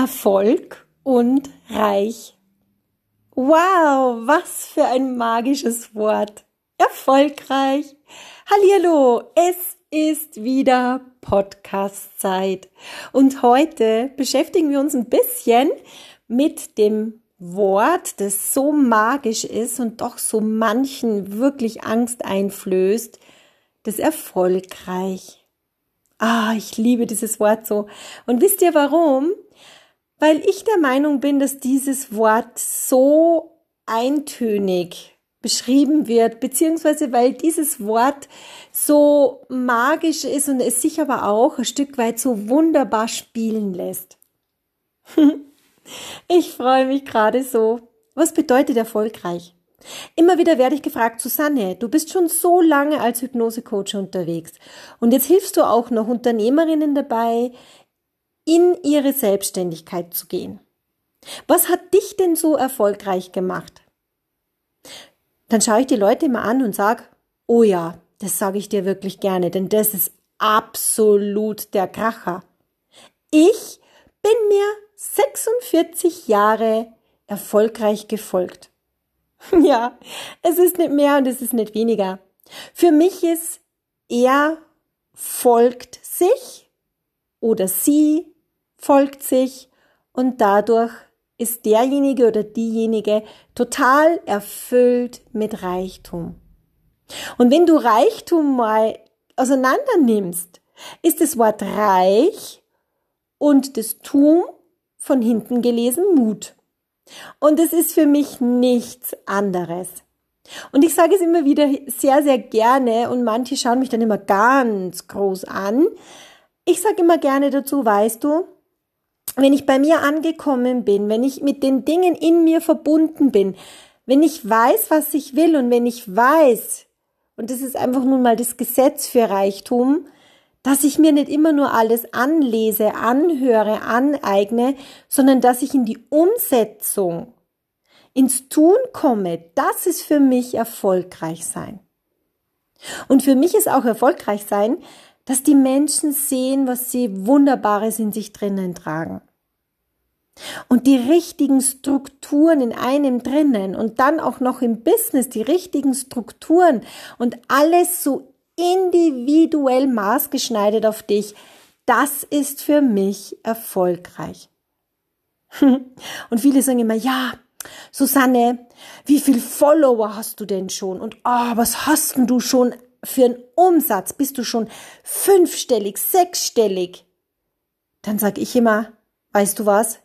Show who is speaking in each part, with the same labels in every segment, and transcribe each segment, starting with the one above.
Speaker 1: Erfolg und reich. Wow, was für ein magisches Wort. Erfolgreich. Hallihallo, es ist wieder Podcast-Zeit. Und heute beschäftigen wir uns ein bisschen mit dem Wort, das so magisch ist und doch so manchen wirklich Angst einflößt, das erfolgreich. Ah, ich liebe dieses Wort so. Und wisst ihr warum? Weil ich der Meinung bin, dass dieses Wort so eintönig beschrieben wird, beziehungsweise weil dieses Wort so magisch ist und es sich aber auch ein Stück weit so wunderbar spielen lässt. ich freue mich gerade so. Was bedeutet erfolgreich? Immer wieder werde ich gefragt, Susanne, du bist schon so lange als Hypnosecoach unterwegs und jetzt hilfst du auch noch Unternehmerinnen dabei, in ihre Selbstständigkeit zu gehen. Was hat dich denn so erfolgreich gemacht? Dann schaue ich die Leute immer an und sage, oh ja, das sage ich dir wirklich gerne, denn das ist absolut der Kracher. Ich bin mir 46 Jahre erfolgreich gefolgt. Ja, es ist nicht mehr und es ist nicht weniger. Für mich ist er folgt sich oder sie folgt sich und dadurch ist derjenige oder diejenige total erfüllt mit Reichtum. Und wenn du Reichtum mal auseinander nimmst, ist das Wort reich und das Tum von hinten gelesen Mut. Und es ist für mich nichts anderes. Und ich sage es immer wieder sehr, sehr gerne und manche schauen mich dann immer ganz groß an. Ich sage immer gerne dazu, weißt du, wenn ich bei mir angekommen bin, wenn ich mit den Dingen in mir verbunden bin, wenn ich weiß, was ich will und wenn ich weiß, und das ist einfach nun mal das Gesetz für Reichtum, dass ich mir nicht immer nur alles anlese, anhöre, aneigne, sondern dass ich in die Umsetzung, ins Tun komme, das ist für mich erfolgreich sein. Und für mich ist auch erfolgreich sein, dass die Menschen sehen, was sie Wunderbares in sich drinnen tragen. Und die richtigen Strukturen in einem drinnen und dann auch noch im Business die richtigen Strukturen und alles so individuell maßgeschneidert auf dich, das ist für mich erfolgreich. Und viele sagen immer, ja, Susanne, wie viel Follower hast du denn schon? Und oh, was hast denn du schon für einen Umsatz bist du schon fünfstellig, sechsstellig? Dann sag ich immer, weißt du was?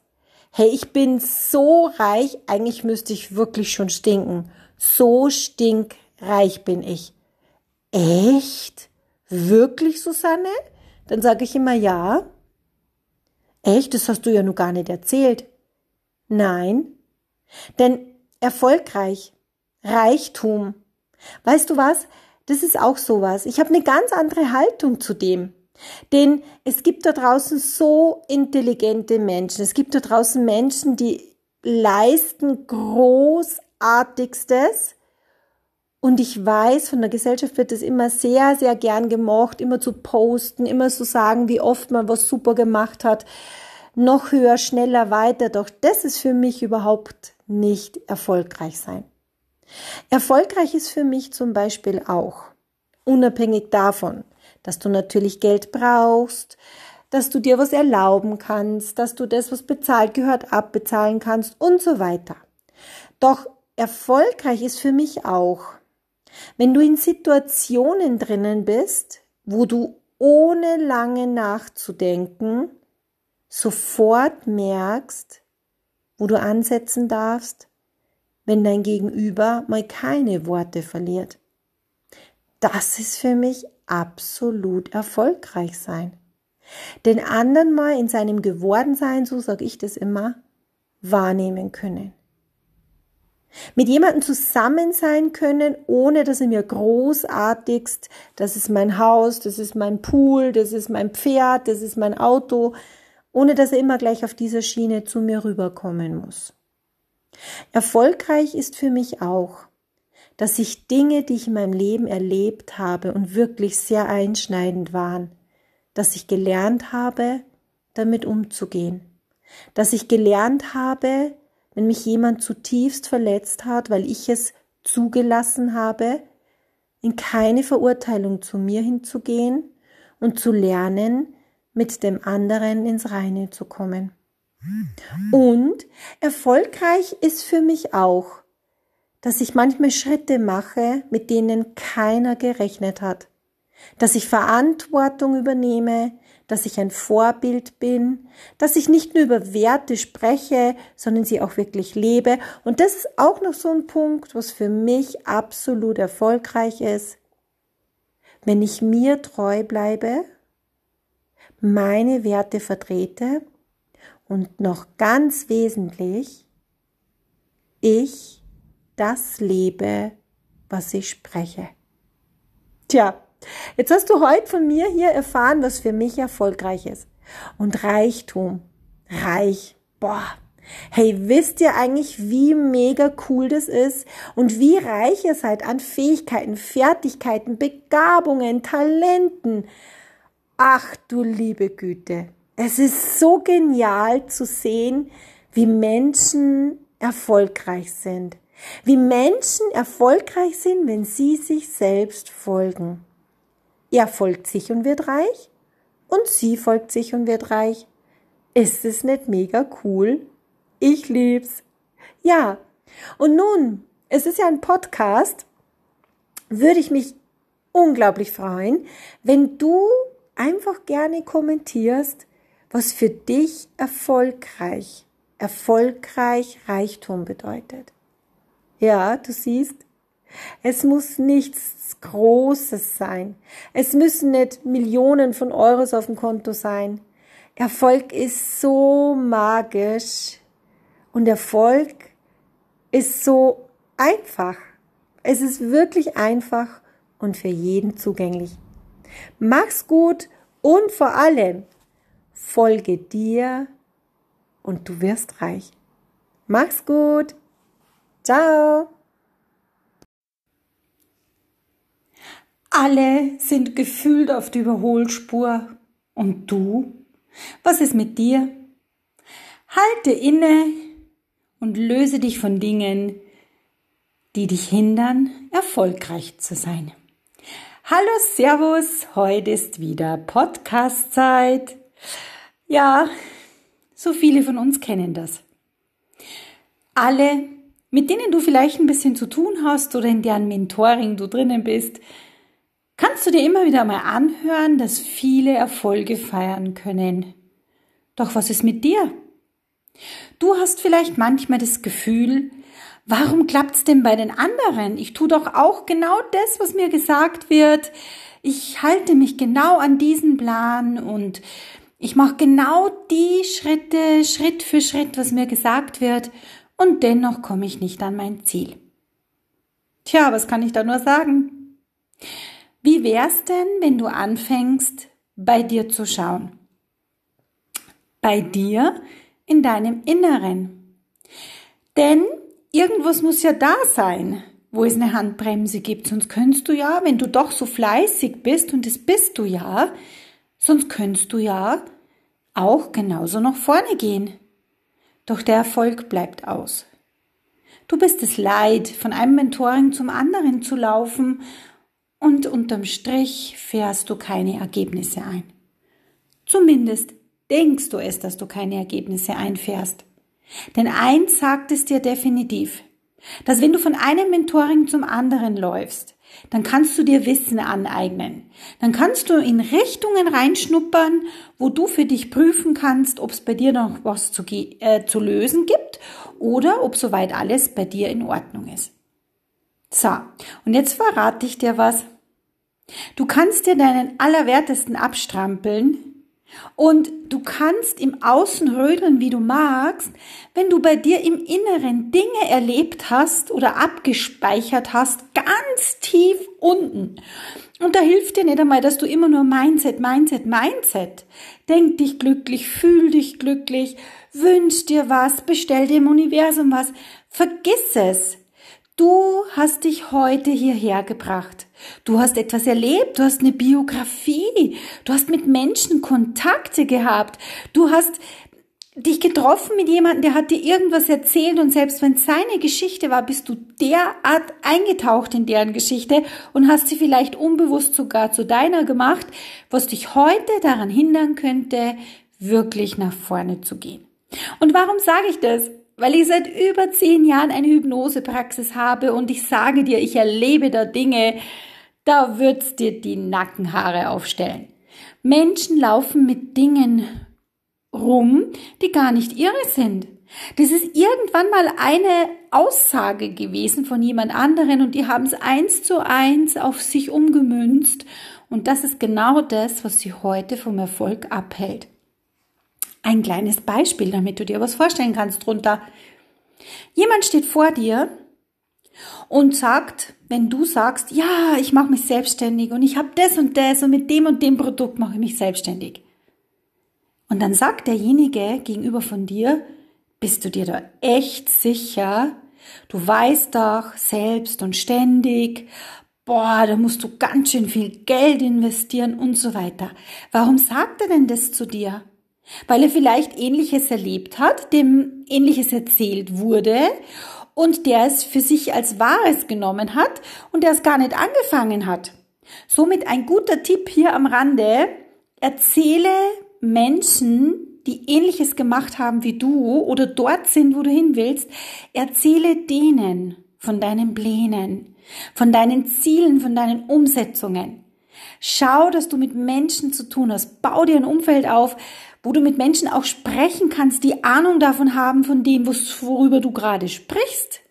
Speaker 1: Hey, ich bin so reich, eigentlich müsste ich wirklich schon stinken. So stinkreich bin ich. Echt? Wirklich, Susanne? Dann sage ich immer ja. Echt? Das hast du ja nur gar nicht erzählt. Nein. Denn erfolgreich, Reichtum. Weißt du was? Das ist auch sowas. Ich habe eine ganz andere Haltung zu dem. Denn es gibt da draußen so intelligente Menschen. Es gibt da draußen Menschen, die leisten Großartigstes. Und ich weiß, von der Gesellschaft wird es immer sehr, sehr gern gemocht, immer zu posten, immer zu sagen, wie oft man was super gemacht hat. Noch höher, schneller, weiter. Doch das ist für mich überhaupt nicht erfolgreich sein. Erfolgreich ist für mich zum Beispiel auch, unabhängig davon, dass du natürlich Geld brauchst, dass du dir was erlauben kannst, dass du das, was bezahlt gehört, abbezahlen kannst und so weiter. Doch erfolgreich ist für mich auch, wenn du in Situationen drinnen bist, wo du ohne lange nachzudenken sofort merkst, wo du ansetzen darfst, wenn dein Gegenüber mal keine Worte verliert. Das ist für mich absolut erfolgreich sein. Den anderen mal in seinem Gewordensein, so sage ich das immer, wahrnehmen können. Mit jemandem zusammen sein können, ohne dass er mir großartigst, das ist mein Haus, das ist mein Pool, das ist mein Pferd, das ist mein Auto, ohne dass er immer gleich auf dieser Schiene zu mir rüberkommen muss. Erfolgreich ist für mich auch, dass ich Dinge, die ich in meinem Leben erlebt habe und wirklich sehr einschneidend waren, dass ich gelernt habe, damit umzugehen. dass ich gelernt habe, wenn mich jemand zutiefst verletzt hat, weil ich es zugelassen habe, in keine Verurteilung zu mir hinzugehen und zu lernen, mit dem anderen ins Reine zu kommen. Und erfolgreich ist für mich auch, dass ich manchmal Schritte mache, mit denen keiner gerechnet hat, dass ich Verantwortung übernehme, dass ich ein Vorbild bin, dass ich nicht nur über Werte spreche, sondern sie auch wirklich lebe. Und das ist auch noch so ein Punkt, was für mich absolut erfolgreich ist. Wenn ich mir treu bleibe, meine Werte vertrete und noch ganz wesentlich, ich das lebe, was ich spreche. Tja, Jetzt hast du heute von mir hier erfahren, was für mich erfolgreich ist. Und Reichtum. Reich. Boah. Hey, wisst ihr eigentlich, wie mega cool das ist und wie reich ihr seid an Fähigkeiten, Fertigkeiten, Begabungen, Talenten? Ach du liebe Güte. Es ist so genial zu sehen, wie Menschen erfolgreich sind. Wie Menschen erfolgreich sind, wenn sie sich selbst folgen. Er folgt sich und wird reich und sie folgt sich und wird reich. Ist es nicht mega cool? Ich lieb's. Ja. Und nun, es ist ja ein Podcast, würde ich mich unglaublich freuen, wenn du einfach gerne kommentierst, was für dich erfolgreich, erfolgreich Reichtum bedeutet. Ja, du siehst, es muss nichts Großes sein. Es müssen nicht Millionen von Euros auf dem Konto sein. Erfolg ist so magisch und Erfolg ist so einfach. Es ist wirklich einfach und für jeden zugänglich. Mach's gut und vor allem folge dir und du wirst reich. Mach's gut. Ciao.
Speaker 2: Alle sind gefühlt auf der Überholspur. Und du? Was ist mit dir? Halte inne und löse dich von Dingen, die dich hindern, erfolgreich zu sein. Hallo, Servus, heute ist wieder Podcast-Zeit. Ja, so viele von uns kennen das. Alle, mit denen du vielleicht ein bisschen zu tun hast oder in deren Mentoring du drinnen bist, kannst du dir immer wieder mal anhören, dass viele Erfolge feiern können. Doch was ist mit dir? Du hast vielleicht manchmal das Gefühl, warum klappt's denn bei den anderen? Ich tu doch auch genau das, was mir gesagt wird. Ich halte mich genau an diesen Plan und ich mache genau die Schritte, Schritt für Schritt, was mir gesagt wird, und dennoch komme ich nicht an mein Ziel. Tja, was kann ich da nur sagen? Wie wär's denn, wenn du anfängst, bei dir zu schauen? Bei dir in deinem Inneren. Denn irgendwas muss ja da sein, wo es eine Handbremse gibt. Sonst könntest du ja, wenn du doch so fleißig bist, und das bist du ja, sonst könntest du ja auch genauso nach vorne gehen. Doch der Erfolg bleibt aus. Du bist es leid, von einem Mentoring zum anderen zu laufen und unterm Strich fährst du keine Ergebnisse ein. Zumindest denkst du es, dass du keine Ergebnisse einfährst. Denn eins sagt es dir definitiv, dass wenn du von einem Mentoring zum anderen läufst, dann kannst du dir Wissen aneignen. Dann kannst du in Richtungen reinschnuppern, wo du für dich prüfen kannst, ob es bei dir noch was zu, äh, zu lösen gibt oder ob soweit alles bei dir in Ordnung ist. So, und jetzt verrate ich dir was. Du kannst dir deinen Allerwertesten abstrampeln und du kannst im Außen rödeln, wie du magst, wenn du bei dir im Inneren Dinge erlebt hast oder abgespeichert hast, ganz tief unten. Und da hilft dir nicht einmal, dass du immer nur Mindset, Mindset, Mindset. Denk dich glücklich, fühl dich glücklich, wünsch dir was, bestell dem Universum was. Vergiss es. Du hast dich heute hierher gebracht. Du hast etwas erlebt, du hast eine Biografie, du hast mit Menschen Kontakte gehabt, du hast dich getroffen mit jemandem, der hat dir irgendwas erzählt und selbst wenn es seine Geschichte war, bist du derart eingetaucht in deren Geschichte und hast sie vielleicht unbewusst sogar zu deiner gemacht, was dich heute daran hindern könnte, wirklich nach vorne zu gehen. Und warum sage ich das? Weil ich seit über zehn Jahren eine Hypnosepraxis habe und ich sage dir, ich erlebe da Dinge, da wird's dir die Nackenhaare aufstellen. Menschen laufen mit Dingen rum, die gar nicht ihre sind. Das ist irgendwann mal eine Aussage gewesen von jemand anderen und die haben es eins zu eins auf sich umgemünzt und das ist genau das, was sie heute vom Erfolg abhält. Ein kleines Beispiel, damit du dir was vorstellen kannst drunter. Jemand steht vor dir und sagt, wenn du sagst, ja, ich mache mich selbstständig und ich habe das und das und mit dem und dem Produkt mache ich mich selbstständig. Und dann sagt derjenige gegenüber von dir, bist du dir da echt sicher? Du weißt doch selbst und ständig, boah, da musst du ganz schön viel Geld investieren und so weiter. Warum sagt er denn das zu dir? Weil er vielleicht ähnliches erlebt hat, dem ähnliches erzählt wurde und der es für sich als Wahres genommen hat und der es gar nicht angefangen hat. Somit ein guter Tipp hier am Rande. Erzähle Menschen, die ähnliches gemacht haben wie du oder dort sind, wo du hin willst, erzähle denen von deinen Plänen, von deinen Zielen, von deinen Umsetzungen. Schau, dass du mit Menschen zu tun hast. Bau dir ein Umfeld auf, wo du mit Menschen auch sprechen kannst, die Ahnung davon haben, von dem, worüber du gerade sprichst.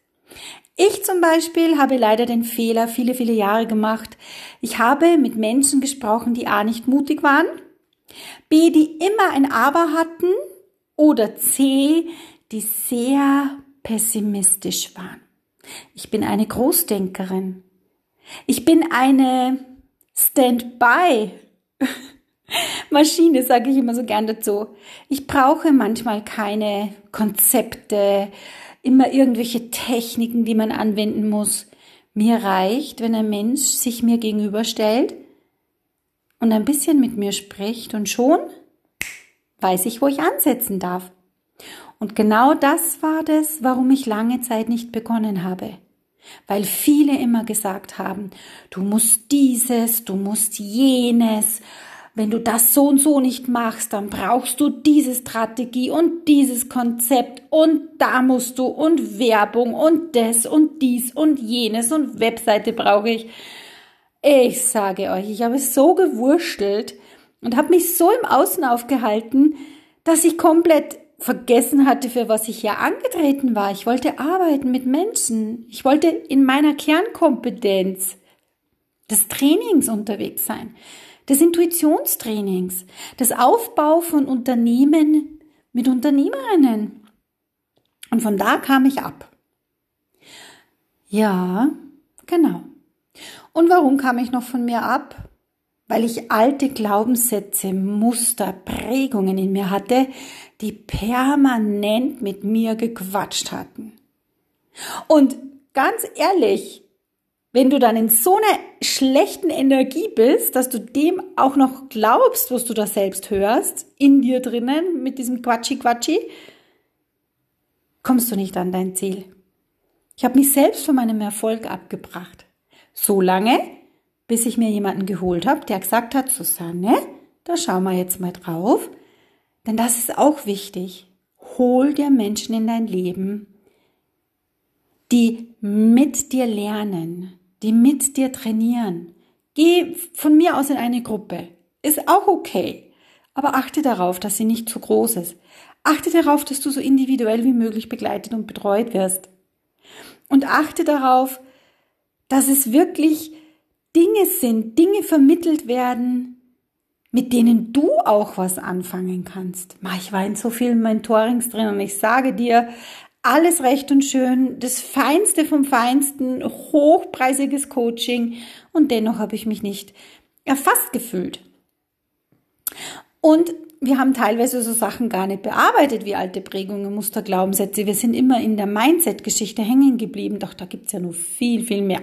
Speaker 2: Ich zum Beispiel habe leider den Fehler viele, viele Jahre gemacht. Ich habe mit Menschen gesprochen, die A nicht mutig waren B, die immer ein Aber hatten oder C, die sehr pessimistisch waren. Ich bin eine Großdenkerin. Ich bin eine Standby. Maschine, sage ich immer so gern dazu. Ich brauche manchmal keine Konzepte, immer irgendwelche Techniken, die man anwenden muss. Mir reicht, wenn ein Mensch sich mir gegenüberstellt und ein bisschen mit mir spricht und schon weiß ich, wo ich ansetzen darf. Und genau das war das, warum ich lange Zeit nicht begonnen habe. Weil viele immer gesagt haben, du musst dieses, du musst jenes, wenn du das so und so nicht machst, dann brauchst du diese Strategie und dieses Konzept und da musst du und Werbung und das und dies und jenes und Webseite brauche ich. Ich sage euch, ich habe so gewurschtelt und habe mich so im Außen aufgehalten, dass ich komplett vergessen hatte, für was ich hier angetreten war. Ich wollte arbeiten mit Menschen. Ich wollte in meiner Kernkompetenz des Trainings unterwegs sein, des Intuitionstrainings, des Aufbau von Unternehmen mit Unternehmerinnen. Und von da kam ich ab. Ja, genau. Und warum kam ich noch von mir ab? Weil ich alte Glaubenssätze, Muster, Prägungen in mir hatte, die permanent mit mir gequatscht hatten. Und ganz ehrlich, wenn du dann in so einer schlechten Energie bist, dass du dem auch noch glaubst, was du da selbst hörst, in dir drinnen, mit diesem Quatschi-Quatschi, kommst du nicht an dein Ziel. Ich habe mich selbst von meinem Erfolg abgebracht. So lange, bis ich mir jemanden geholt habe, der gesagt hat, Susanne, da schauen wir jetzt mal drauf. Denn das ist auch wichtig. Hol dir Menschen in dein Leben, die mit dir lernen, die mit dir trainieren. Geh von mir aus in eine Gruppe. Ist auch okay. Aber achte darauf, dass sie nicht zu groß ist. Achte darauf, dass du so individuell wie möglich begleitet und betreut wirst. Und achte darauf, dass es wirklich Dinge sind, Dinge vermittelt werden, mit denen du auch was anfangen kannst. Ich war in so vielen Mentorings drin und ich sage dir, alles recht und schön, das Feinste vom Feinsten, hochpreisiges Coaching und dennoch habe ich mich nicht erfasst gefühlt. Und wir haben teilweise so Sachen gar nicht bearbeitet wie alte Prägungen, Muster, Glaubenssätze. Wir sind immer in der Mindset-Geschichte hängen geblieben, doch da gibt's ja noch viel, viel mehr.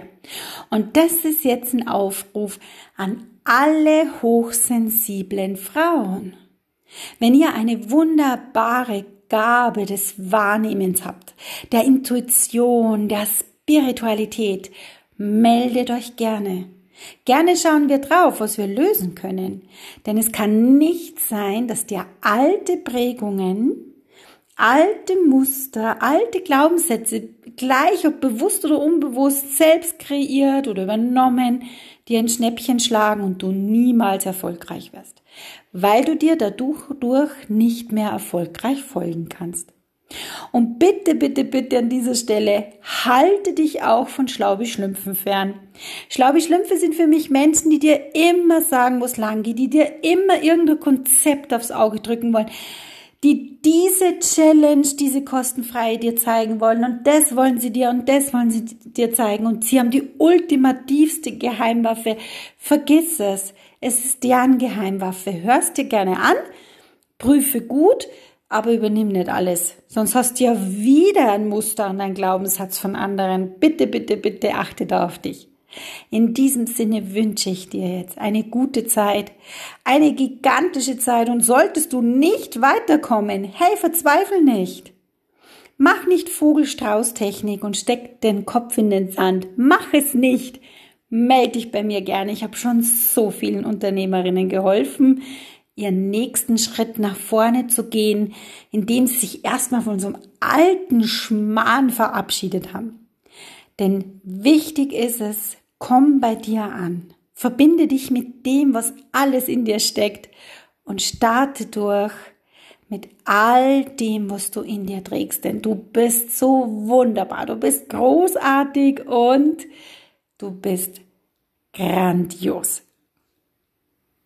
Speaker 2: Und das ist jetzt ein Aufruf an alle hochsensiblen Frauen. Wenn ihr eine wunderbare Gabe des Wahrnehmens habt, der Intuition, der Spiritualität, meldet euch gerne. Gerne schauen wir drauf, was wir lösen können. Denn es kann nicht sein, dass dir alte Prägungen, alte Muster, alte Glaubenssätze, gleich ob bewusst oder unbewusst, selbst kreiert oder übernommen, dir ein Schnäppchen schlagen und du niemals erfolgreich wirst, weil du dir dadurch nicht mehr erfolgreich folgen kannst. Und bitte, bitte, bitte an dieser Stelle, halte dich auch von Schlaubi-Schlümpfen fern. Schlaubi-Schlümpfe sind für mich Menschen, die dir immer sagen, wo es lang geht, die dir immer irgendein Konzept aufs Auge drücken wollen, die diese Challenge, diese kostenfreie dir zeigen wollen und das wollen sie dir und das wollen sie dir zeigen und sie haben die ultimativste Geheimwaffe. Vergiss es. Es ist deren Geheimwaffe. Hörst dir gerne an, prüfe gut, aber übernimm nicht alles. Sonst hast du ja wieder ein Muster und ein Glaubenssatz von anderen. Bitte, bitte, bitte achte da auf dich. In diesem Sinne wünsche ich dir jetzt eine gute Zeit, eine gigantische Zeit und solltest du nicht weiterkommen, hey, verzweifel nicht. Mach nicht Vogelstrauß-Technik und steck den Kopf in den Sand. Mach es nicht. Meld dich bei mir gerne. Ich habe schon so vielen Unternehmerinnen geholfen, ihren nächsten Schritt nach vorne zu gehen, indem sie sich erstmal von so einem alten Schmarrn verabschiedet haben. Denn wichtig ist es, komm bei dir an. Verbinde dich mit dem, was alles in dir steckt und starte durch mit all dem, was du in dir trägst. Denn du bist so wunderbar, du bist großartig und du bist grandios.